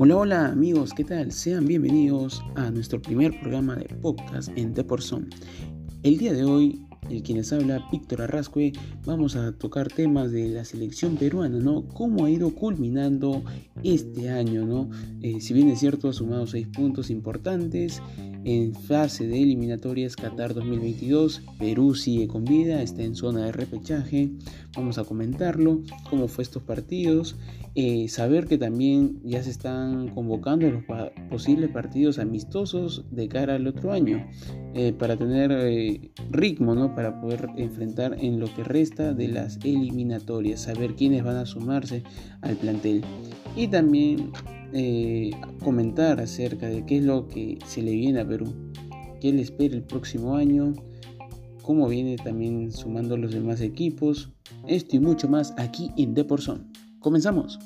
Hola, hola amigos, ¿qué tal? Sean bienvenidos a nuestro primer programa de podcast en Deporson. El día de hoy, el quien les habla, Víctor Arrascue, vamos a tocar temas de la selección peruana, ¿no? Cómo ha ido culminando este año, ¿no? Eh, si bien es cierto, ha sumado seis puntos importantes, en fase de eliminatorias Qatar 2022, Perú sigue con vida, está en zona de repechaje. Vamos a comentarlo, cómo fue estos partidos. Eh, saber que también ya se están convocando los posibles partidos amistosos de cara al otro año eh, para tener ritmo, ¿no? Para poder enfrentar en lo que resta de las eliminatorias, saber quiénes van a sumarse al plantel. Y también eh, comentar acerca de qué es lo que se le viene a Perú, qué le espera el próximo año, cómo viene también sumando los demás equipos, esto y mucho más aquí en Deporson. Comenzamos.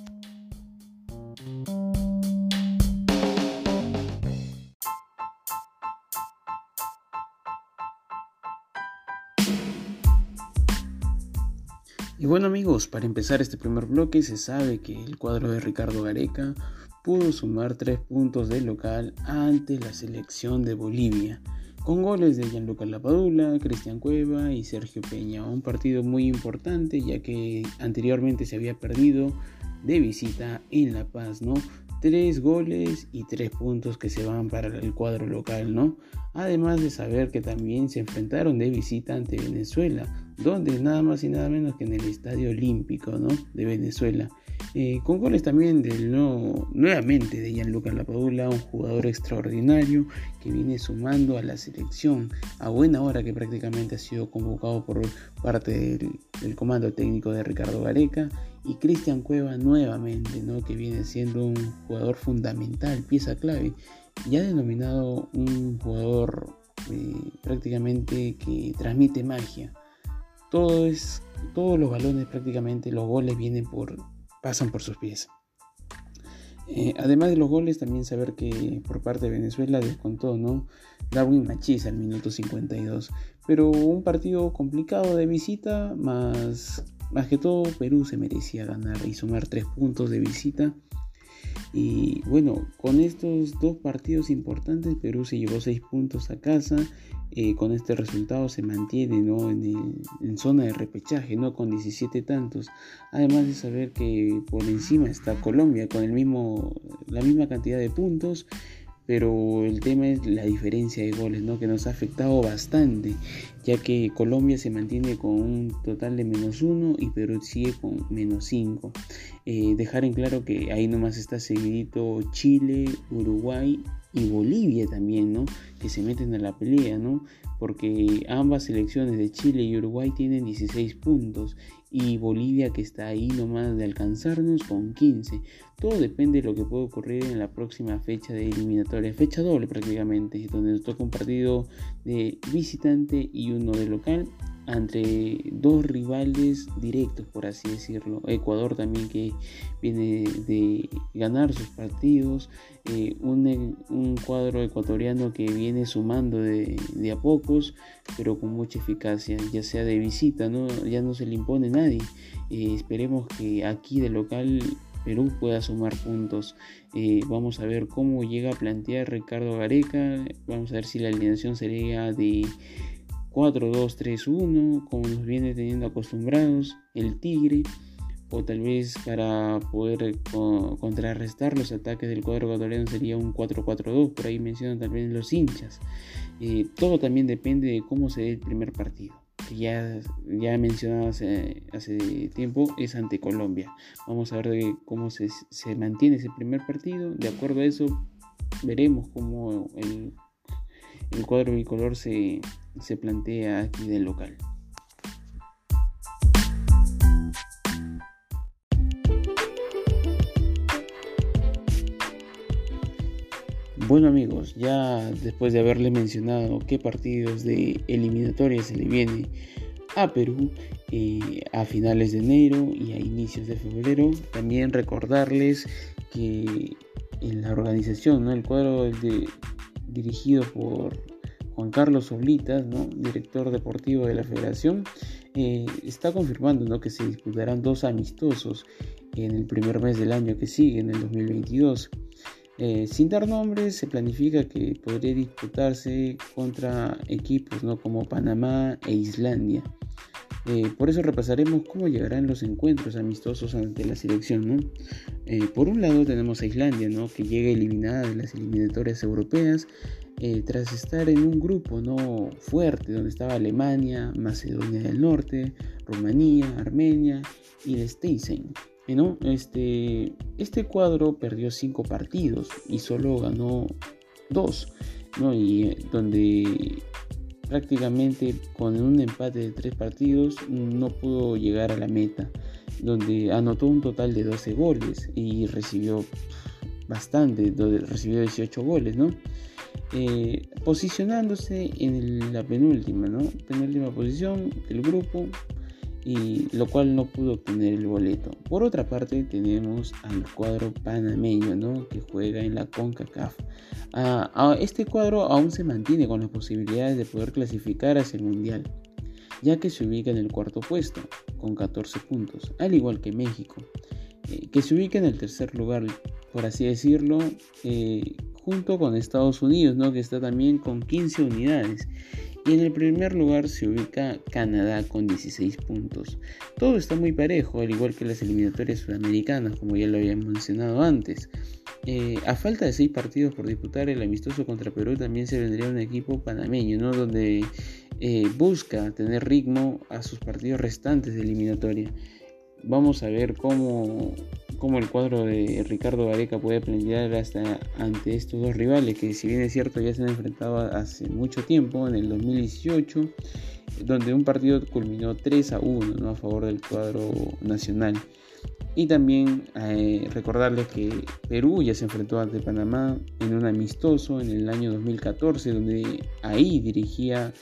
Y bueno amigos, para empezar este primer bloque se sabe que el cuadro de Ricardo Gareca pudo sumar tres puntos de local ante la selección de Bolivia, con goles de Gianluca Lapadula, Cristian Cueva y Sergio Peña. Un partido muy importante ya que anteriormente se había perdido de visita en La Paz, ¿no? Tres goles y tres puntos que se van para el cuadro local, ¿no? Además de saber que también se enfrentaron de visita ante Venezuela, donde nada más y nada menos que en el Estadio Olímpico, ¿no? De Venezuela. Eh, con goles también del no, nuevamente de Gianluca Lapadula, un jugador extraordinario que viene sumando a la selección a buena hora que prácticamente ha sido convocado por parte del, comando técnico de Ricardo Gareca y Cristian Cueva nuevamente, ¿no? que viene siendo un jugador fundamental, pieza clave, ya denominado un jugador eh, prácticamente que transmite magia. Todos los balones prácticamente, los goles vienen por pasan por sus pies. Eh, además de los goles, también saber que por parte de Venezuela descontó, ¿no? Darwin Machis al minuto 52. Pero un partido complicado de visita, más, más que todo Perú se merecía ganar y sumar tres puntos de visita. Y bueno, con estos dos partidos importantes, Perú se llevó seis puntos a casa eh, con este resultado se mantiene en, zona de repechaje, ¿no? con 17 tantos. Además de saber que por encima está Colombia con el mismo, la misma cantidad de puntos pero el tema es la diferencia de goles, ¿no? Que nos ha afectado bastante, ya que Colombia se mantiene con un total de menos uno y Perú sigue con menos 5. Eh, dejar en claro que ahí nomás está seguidito Chile, Uruguay y Bolivia también, ¿no? Que se meten a la pelea, ¿no? Porque ambas selecciones de Chile y Uruguay tienen 16 puntos y Bolivia que está ahí nomás de alcanzarnos con 15. Todo depende de lo que pueda ocurrir en la próxima fecha de eliminatoria, fecha doble prácticamente, donde nos toca un partido de visitante y uno de local entre dos rivales directos, por así decirlo. Ecuador también que viene de ganar sus partidos, eh, un, un, cuadro ecuatoriano que viene sumando de, a pocos, pero con mucha eficacia, ya sea de visita, ¿no? ya no se le impone a Eh, esperemos que aquí de local Perú pueda sumar puntos. Eh, vamos a ver cómo llega a plantear Ricardo Gareca, vamos a ver si la alineación sería de 4-2-3-1, como nos viene teniendo acostumbrados el Tigre, o tal vez para poder contrarrestar los ataques del cuadro ecuatoriano sería un 4-4-2, por ahí mencionan también los hinchas. Eh, todo también depende de cómo se dé el primer partido. Ya, ya mencionado hace, hace, tiempo, es ante Colombia. Vamos a ver cómo se, se mantiene ese primer partido. De acuerdo a eso, veremos cómo el el cuadro bicolor se, se plantea aquí del local. Bueno amigos, ya después de haberle mencionado qué partidos de eliminatoria se le viene a Perú eh, a finales de enero y a inicios de febrero, también recordarles que en la organización, ¿no? el cuadro dirigido por Juan Carlos Oblitas, ¿no? director deportivo de la federación, eh, está confirmando que se disputarán dos amistosos en el primer mes del año que sigue, en el 2022. Eh, sin dar nombres, se planifica que podría disputarse contra equipos ¿no? como Panamá e Islandia. Eh, por eso repasaremos cómo llegarán los encuentros amistosos ante la selección. Eh, por un lado tenemos a Islandia, ¿no? que llega eliminada de las eliminatorias europeas tras estar en un grupo ¿no? fuerte donde estaba Alemania, Macedonia del Norte, Rumanía, Armenia y Liechtenstein. Este, este cuadro perdió cinco partidos y solo ganó dos, Y eh, donde prácticamente con un empate de tres partidos no pudo llegar a la meta, donde anotó un total de 12 goles y recibió bastante, recibió 18 goles, ¿no? Eh, posicionándose en la penúltima, ¿no? Penúltima posición del grupo y lo cual no pudo obtener el boleto. Por otra parte tenemos al cuadro panameño ¿no? que juega en la CONCACAF. Ah, este cuadro aún se mantiene con las posibilidades de poder clasificar hacia el Mundial, ya que se ubica en el cuarto puesto con 14 puntos, al igual que México, eh, que se ubica en el tercer lugar, por así decirlo, eh, junto con Estados Unidos, ¿no? que está también con 15 unidades. Y en el primer lugar se ubica Canadá con 16 puntos. Todo está muy parejo, al igual que las eliminatorias sudamericanas, como ya lo habíamos mencionado antes. Eh, a falta de 6 partidos por disputar, el amistoso contra Perú también se vendría un equipo panameño, ¿no? donde eh, busca tener ritmo a sus partidos restantes de eliminatoria. Vamos a ver cómo cómo el cuadro de Ricardo Gareca puede plantear hasta ante estos dos rivales que si bien es cierto ya se han enfrentado hace mucho tiempo, en el 2018, donde un partido culminó 3 a 1 a favor del cuadro nacional. Y también eh, recordarles que Perú ya se enfrentó ante Panamá en un amistoso en el año 2014, donde ahí dirigía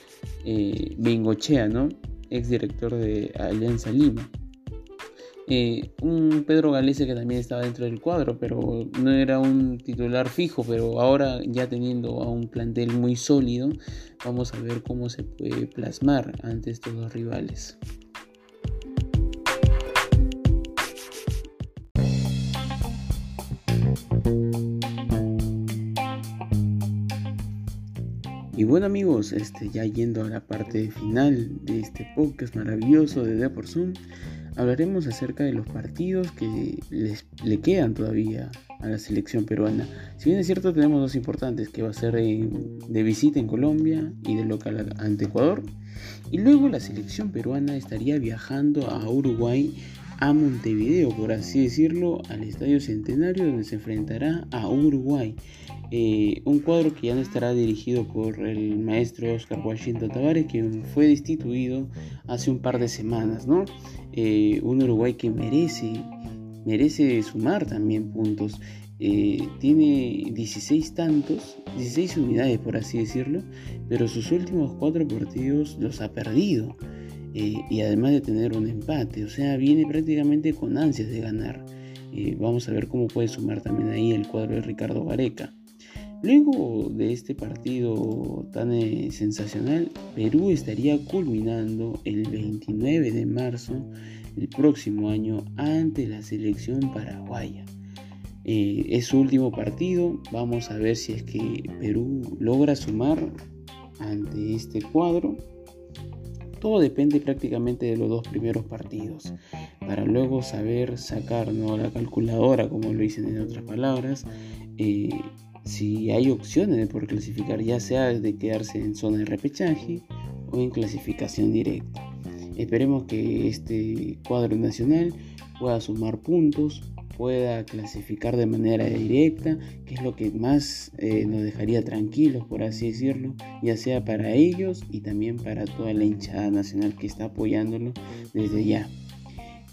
eh, Bengochea, ¿no? ex director de Alianza Lima. Un Pedro Galese que también estaba dentro del cuadro, pero no era un titular fijo, pero ahora ya teniendo a un plantel muy sólido, vamos a ver cómo se puede plasmar ante estos dos rivales. Y bueno amigos, este, ya yendo a la parte final de este podcast maravilloso de Deport Zoom, hablaremos acerca de los partidos que les, le quedan todavía a la selección peruana. Si bien es cierto, tenemos dos importantes, que va a ser de visita en Colombia y de local ante Ecuador. Y luego la selección peruana estaría viajando a Uruguay, a Montevideo, por así decirlo, al Estadio Centenario, donde se enfrentará a Uruguay. Eh, un cuadro que ya no estará dirigido por el maestro Oscar Washington Tavares, quien fue destituido hace un par de semanas, ¿no? Eh, un Uruguay que merece, merece sumar también puntos. Eh, tiene 16 tantos, 16 unidades por así decirlo, pero sus últimos cuatro partidos los ha perdido. Y además de tener un empate, o sea, viene prácticamente con ansias de ganar. vamos a ver cómo puede sumar también ahí el cuadro de Ricardo Vareca. Luego de este partido tan eh, sensacional, Perú estaría culminando el 29 de marzo del próximo año ante la selección paraguaya. Eh, es su último partido, vamos a ver si es que Perú logra sumar ante este cuadro. Todo depende prácticamente de los dos primeros partidos, para luego saber sacar ¿no? la calculadora, como lo dicen en otras palabras, eh, si hay opciones poder clasificar, ya sea de quedarse en zona de repechaje o en clasificación directa. Esperemos que este cuadro nacional pueda sumar puntos, pueda clasificar de manera directa, que es lo que más eh, nos dejaría tranquilos, por así decirlo, ya sea para ellos y también para toda la hinchada nacional que está apoyándolo desde ya.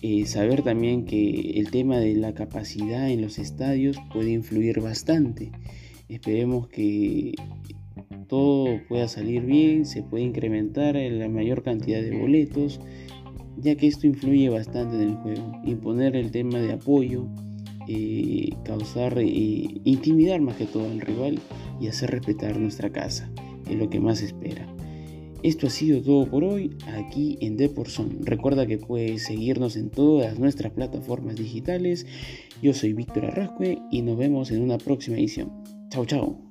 Eh, saber también que el tema de la capacidad en los estadios puede influir bastante. Esperemos que todo pueda salir bien, se puede incrementar la mayor cantidad de boletos, ya que esto influye bastante en el juego. Imponer el tema de apoyo, eh, causar, eh, intimidar más que todo al rival y hacer respetar nuestra casa, es lo que más espera. Esto ha sido todo por hoy aquí en Deporson. Recuerda que puedes seguirnos en todas nuestras plataformas digitales. Yo soy Víctor Arrascue y nos vemos en una próxima edición. Chao, chao.